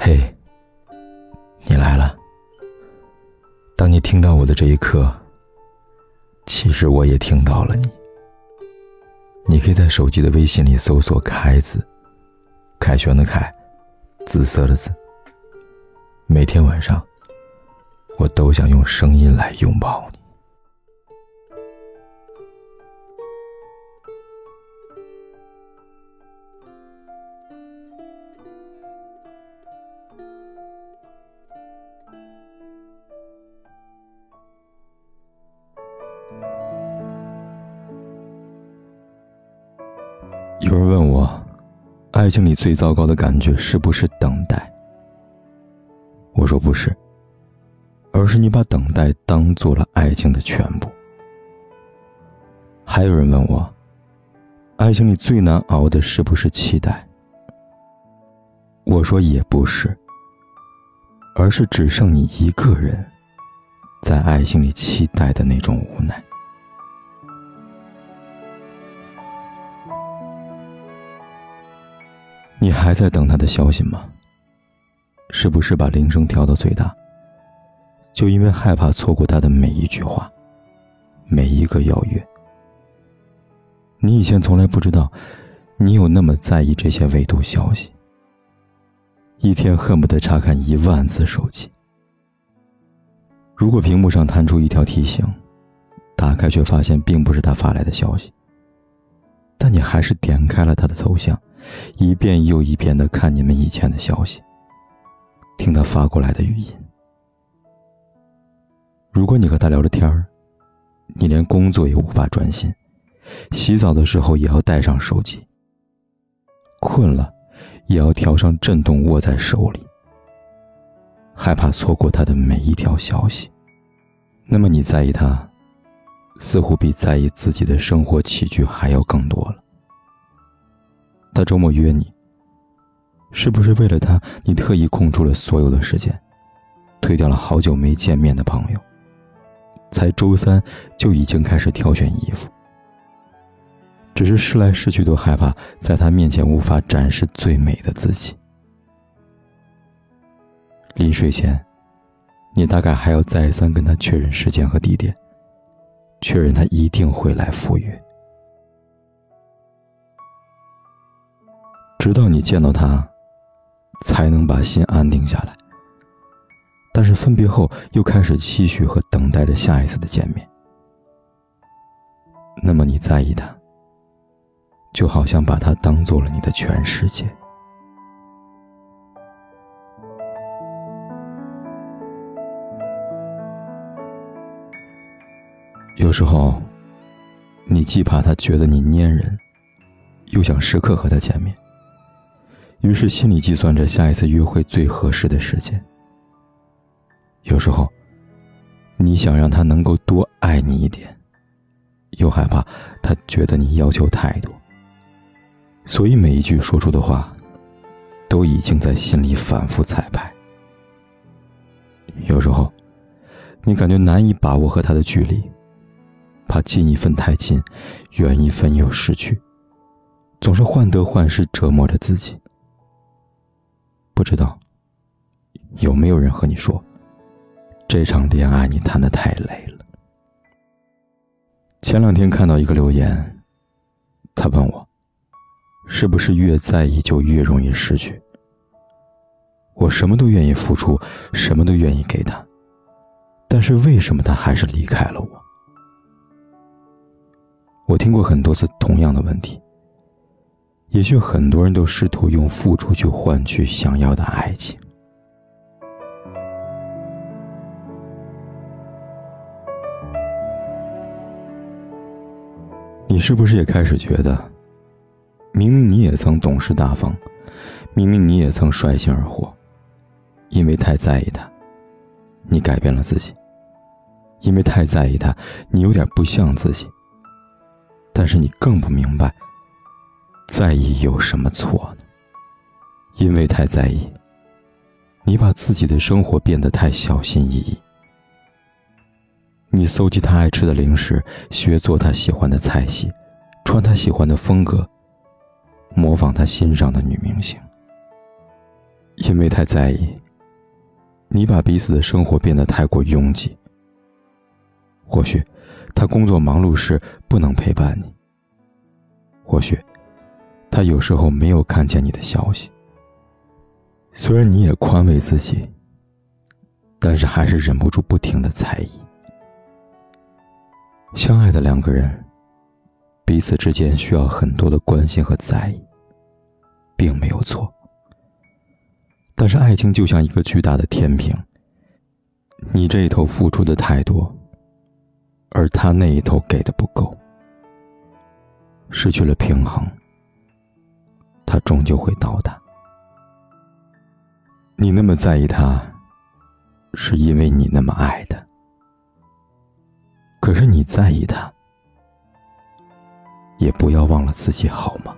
嘿，你来了。当你听到我的这一刻，其实我也听到了你。你可以在手机的微信里搜索“凯子”，凯旋的凯，紫色的紫。每天晚上，我都想用声音来拥抱你。爱情里最糟糕的感觉是不是等待？我说不是，而是你把等待当做了爱情的全部。还有人问我，爱情里最难熬的是不是期待？我说也不是，而是只剩你一个人，在爱情里期待的那种无奈。你还在等他的消息吗？是不是把铃声调到最大？就因为害怕错过他的每一句话，每一个邀约。你以前从来不知道，你有那么在意这些未读消息。一天恨不得查看一万次手机。如果屏幕上弹出一条提醒，打开却发现并不是他发来的消息，但你还是点开了他的头像。一遍又一遍的看你们以前的消息，听他发过来的语音。如果你和他聊着天儿，你连工作也无法专心，洗澡的时候也要带上手机。困了，也要调上震动握在手里，害怕错过他的每一条消息。那么你在意他，似乎比在意自己的生活起居还要更多了。他周末约你，是不是为了他，你特意空出了所有的时间，推掉了好久没见面的朋友，才周三就已经开始挑选衣服？只是试来试去都害怕在他面前无法展示最美的自己。临睡前，你大概还要再三跟他确认时间和地点，确认他一定会来赴约。直到你见到他，才能把心安定下来。但是分别后，又开始期许和等待着下一次的见面。那么你在意他，就好像把他当做了你的全世界。有时候，你既怕他觉得你粘人，又想时刻和他见面。于是心里计算着下一次约会最合适的时间。有时候，你想让他能够多爱你一点，又害怕他觉得你要求太多，所以每一句说出的话，都已经在心里反复彩排。有时候，你感觉难以把握和他的距离，怕近一分太近，远一分又失去，总是患得患失，折磨着自己。不知道有没有人和你说，这场恋爱你谈的太累了。前两天看到一个留言，他问我，是不是越在意就越容易失去？我什么都愿意付出，什么都愿意给他，但是为什么他还是离开了我？我听过很多次同样的问题。也许很多人都试图用付出去换取想要的爱情。你是不是也开始觉得，明明你也曾懂事大方，明明你也曾率性而活，因为太在意他，你改变了自己；因为太在意他，你有点不像自己。但是你更不明白。在意有什么错呢？因为太在意，你把自己的生活变得太小心翼翼。你搜集他爱吃的零食，学做他喜欢的菜系，穿他喜欢的风格，模仿他欣赏的女明星。因为太在意，你把彼此的生活变得太过拥挤。或许，他工作忙碌时不能陪伴你；或许，他有时候没有看见你的消息。虽然你也宽慰自己，但是还是忍不住不停的猜疑。相爱的两个人，彼此之间需要很多的关心和在意，并没有错。但是爱情就像一个巨大的天平，你这一头付出的太多，而他那一头给的不够，失去了平衡，他终究会倒塌。你那么在意他，是因为你那么爱他。可是你在意他，也不要忘了自己，好吗？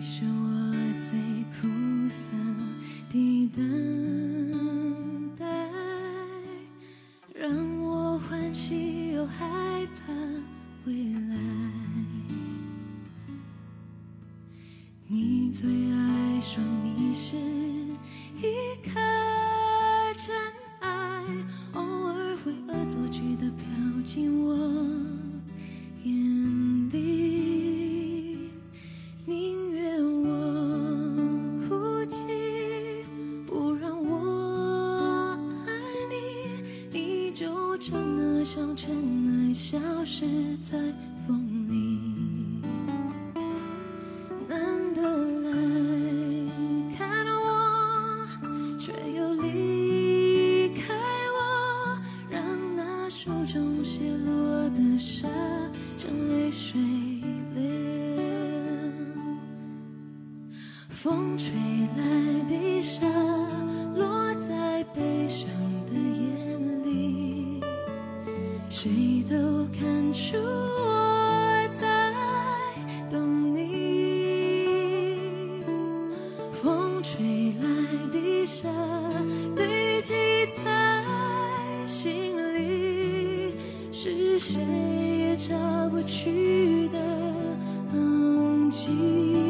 你是我最苦涩的等待，让我欢喜又害怕未来。你最爱说你是一颗风吹来的沙，落在悲伤的眼里，谁都看出我在等你。风吹来的沙，堆积在心里，是谁也擦不去的痕迹。